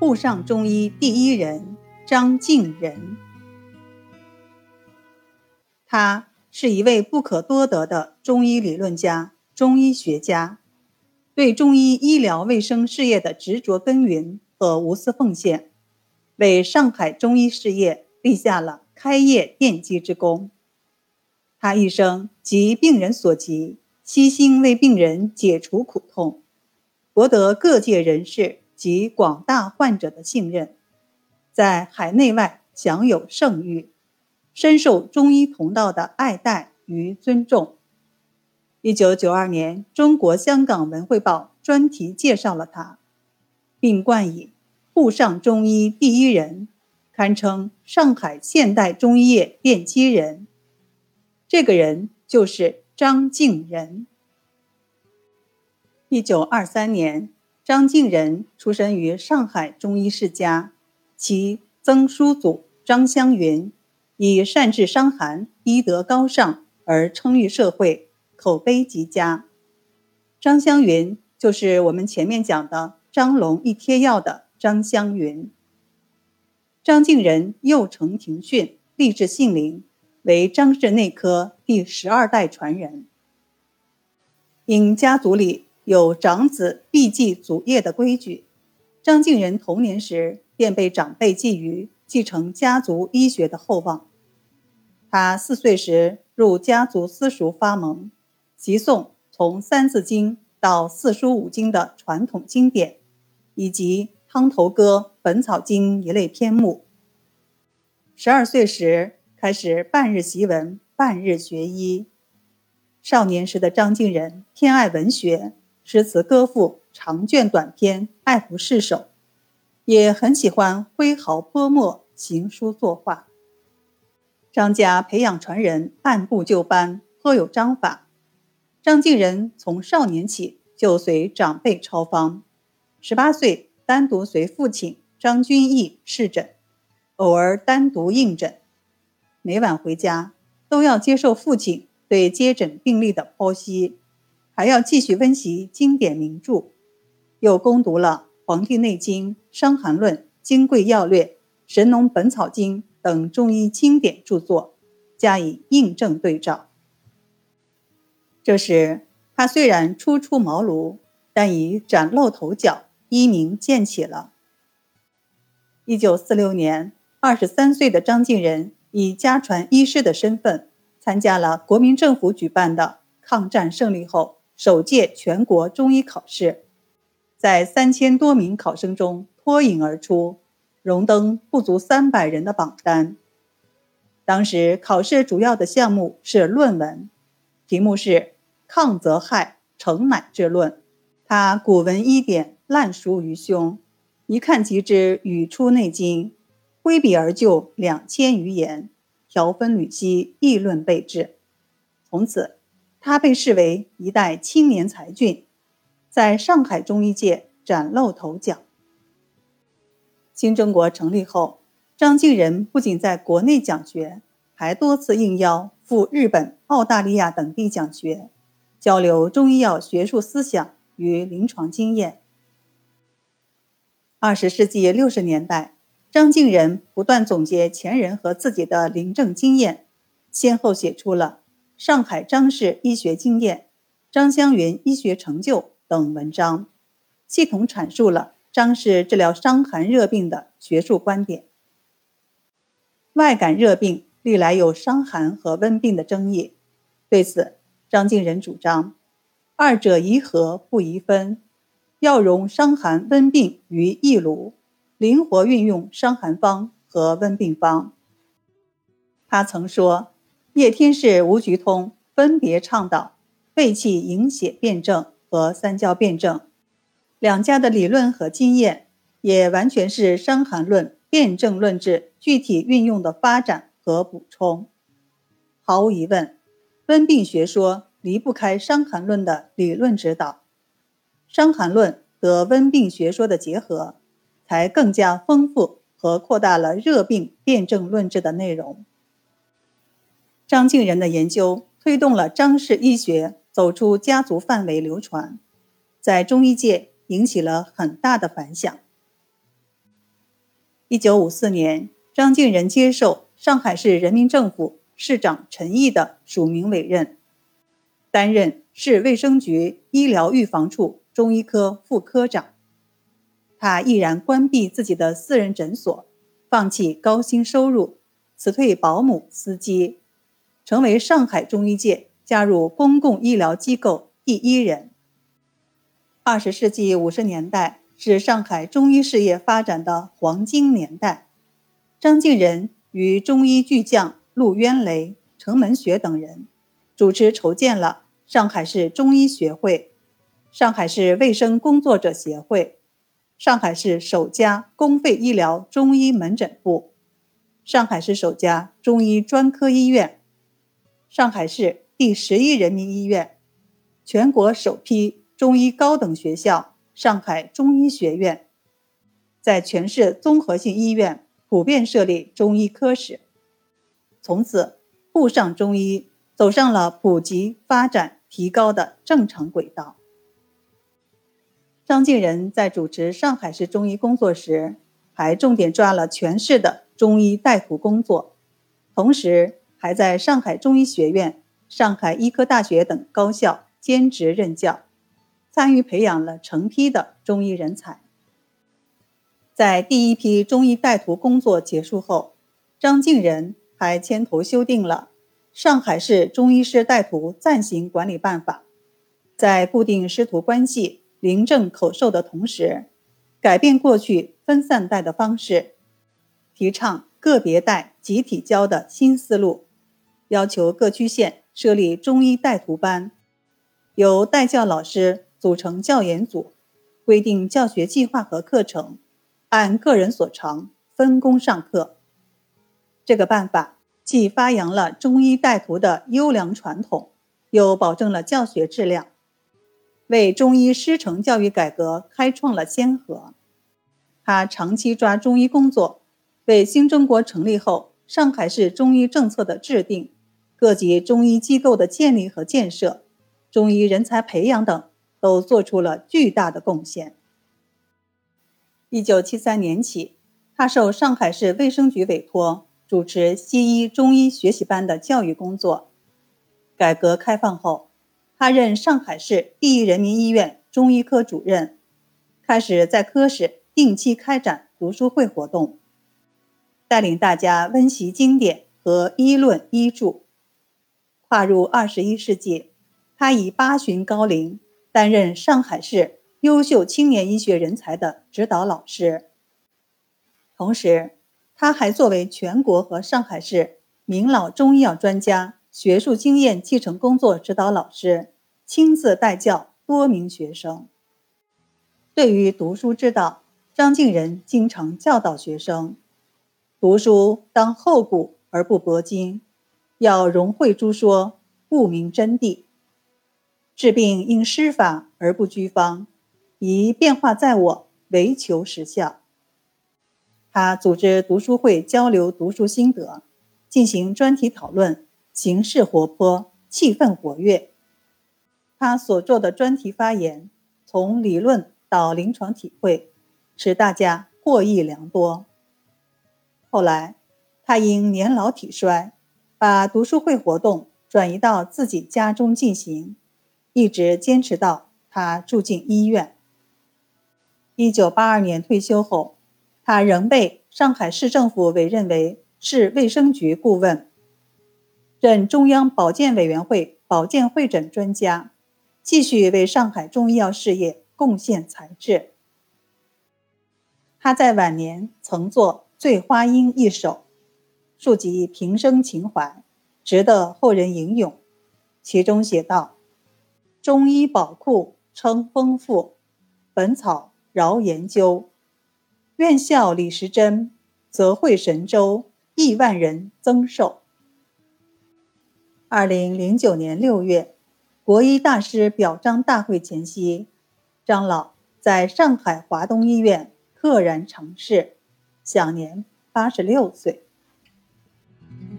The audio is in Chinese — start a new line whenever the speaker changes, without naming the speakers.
沪上中医第一人张敬仁。他是一位不可多得的中医理论家、中医学家，对中医医疗卫生事业的执着耕耘和无私奉献，为上海中医事业立下了开业奠基之功。他一生急病人所急，悉心为病人解除苦痛，博得各界人士及广大患者的信任，在海内外享有盛誉。深受中医同道的爱戴与尊重。一九九二年，《中国香港文汇报》专题介绍了他，并冠以“沪上中医第一人”，堪称上海现代中医业奠基人。这个人就是张敬仁。一九二三年，张敬仁出生于上海中医世家，其曾叔祖张香云。以善治伤寒、医德高尚而称誉社会，口碑极佳。张香云就是我们前面讲的张龙一贴药的张香云。张敬仁幼承庭训，立志杏林，为张氏内科第十二代传人。因家族里有长子必继祖业的规矩，张敬仁童年时便被长辈寄予继承家族医学的厚望。他四岁时入家族私塾发蒙，习诵从《三字经》到四书五经的传统经典，以及《汤头歌》《本草经》一类篇目。十二岁时开始半日习文，半日学医。少年时的张敬仁偏爱文学，诗词歌赋、长卷短篇爱不释手，也很喜欢挥毫泼墨、行书作画。张家培养传人，按部就班，颇有章法。张敬仁从少年起就随长辈抄方，十八岁单独随父亲张君毅试诊，偶尔单独应诊。每晚回家都要接受父亲对接诊病例的剖析，还要继续温习经典名著，又攻读了《黄帝内经》《伤寒论》《金匮要略》《神农本草经》。等中医经典著作加以印证对照。这时，他虽然初出茅庐，但已崭露头角，一名渐起了。一九四六年，二十三岁的张敬仁以家传医师的身份，参加了国民政府举办的抗战胜利后首届全国中医考试，在三千多名考生中脱颖而出。荣登不足三百人的榜单。当时考试主要的项目是论文，题目是《抗则害，成乃治论》。他古文医典烂熟于胸，一看即知语出《内经》，挥笔而就两千余言，条分缕析，议论备至。从此，他被视为一代青年才俊，在上海中医界崭露头角。新中国成立后，张敬仁不仅在国内讲学，还多次应邀赴日本、澳大利亚等地讲学，交流中医药学术思想与临床经验。二十世纪六十年代，张敬仁不断总结前人和自己的临证经验，先后写出了《上海张氏医学经验》《张香云医学成就》等文章，系统阐述了。张氏治疗伤寒热病的学术观点。外感热病历来有伤寒和温病的争议，对此，张敬仁主张，二者宜合不宜分，要融伤寒温病于一炉，灵活运用伤寒方和温病方。他曾说，叶天士、吴菊通分别倡导肺气营血辩证和三焦辩证。两家的理论和经验，也完全是《伤寒论》辩证论治具体运用的发展和补充。毫无疑问，温病学说离不开《伤寒论》的理论指导，《伤寒论》和温病学说的结合，才更加丰富和扩大了热病辩证论治的内容。张敬仁的研究推动了张氏医学走出家族范围流传，在中医界。引起了很大的反响。一九五四年，张敬仁接受上海市人民政府市长陈毅的署名委任，担任市卫生局医疗预防处中医科副科长。他毅然关闭自己的私人诊所，放弃高薪收入，辞退保姆、司机，成为上海中医界加入公共医疗机构第一人。二十世纪五十年代是上海中医事业发展的黄金年代。张敬仁与中医巨匠陆渊雷、程门学等人主持筹建了上海市中医学会、上海市卫生工作者协会、上海市首家公费医疗中医门诊部、上海市首家中医专科医院、上海市第十一人民医院、全国首批。中医高等学校上海中医学院，在全市综合性医院普遍设立中医科室，从此沪上中医走上了普及、发展、提高的正常轨道。张敬仁在主持上海市中医工作时，还重点抓了全市的中医带徒工作，同时还在上海中医学院、上海医科大学等高校兼职任教。参与培养了成批的中医人才。在第一批中医带徒工作结束后，张敬仁还牵头修订了《上海市中医师带徒暂行管理办法》，在固定师徒关系、临证口授的同时，改变过去分散带的方式，提倡个别带、集体教的新思路，要求各区县设立中医带徒班，由带教老师。组成教研组，规定教学计划和课程，按个人所长分工上课。这个办法既发扬了中医带徒的优良传统，又保证了教学质量，为中医师承教育改革开创了先河。他长期抓中医工作，为新中国成立后上海市中医政策的制定、各级中医机构的建立和建设、中医人才培养等。都做出了巨大的贡献。一九七三年起，他受上海市卫生局委托，主持西医、中医学习班的教育工作。改革开放后，他任上海市第一人民医院中医科主任，开始在科室定期开展读书会活动，带领大家温习经典和医论医著。跨入二十一世纪，他以八旬高龄。担任上海市优秀青年医学人才的指导老师，同时，他还作为全国和上海市名老中医药专家学术经验继承工作指导老师，亲自带教多名学生。对于读书之道，张敬仁经常教导学生：读书当厚古而不薄今，要融会诸说，不明真谛。治病应施法而不拘方，宜变化在我，唯求实效。他组织读书会交流读书心得，进行专题讨论，形式活泼，气氛活跃。他所做的专题发言，从理论到临床体会，使大家获益良多。后来，他因年老体衰，把读书会活动转移到自己家中进行。一直坚持到他住进医院。一九八二年退休后，他仍被上海市政府委任为市卫生局顾问，任中央保健委员会保健会诊专家，继续为上海中医药事业贡献才智。他在晚年曾作《醉花阴》一首，述及平生情怀，值得后人引用。其中写道。中医宝库称丰富，本草饶研究。愿效李时珍，则会神州亿万人增寿。二零零九年六月，国医大师表彰大会前夕，张老在上海华东医院溘然长逝，享年八十六岁。Mm-hmm.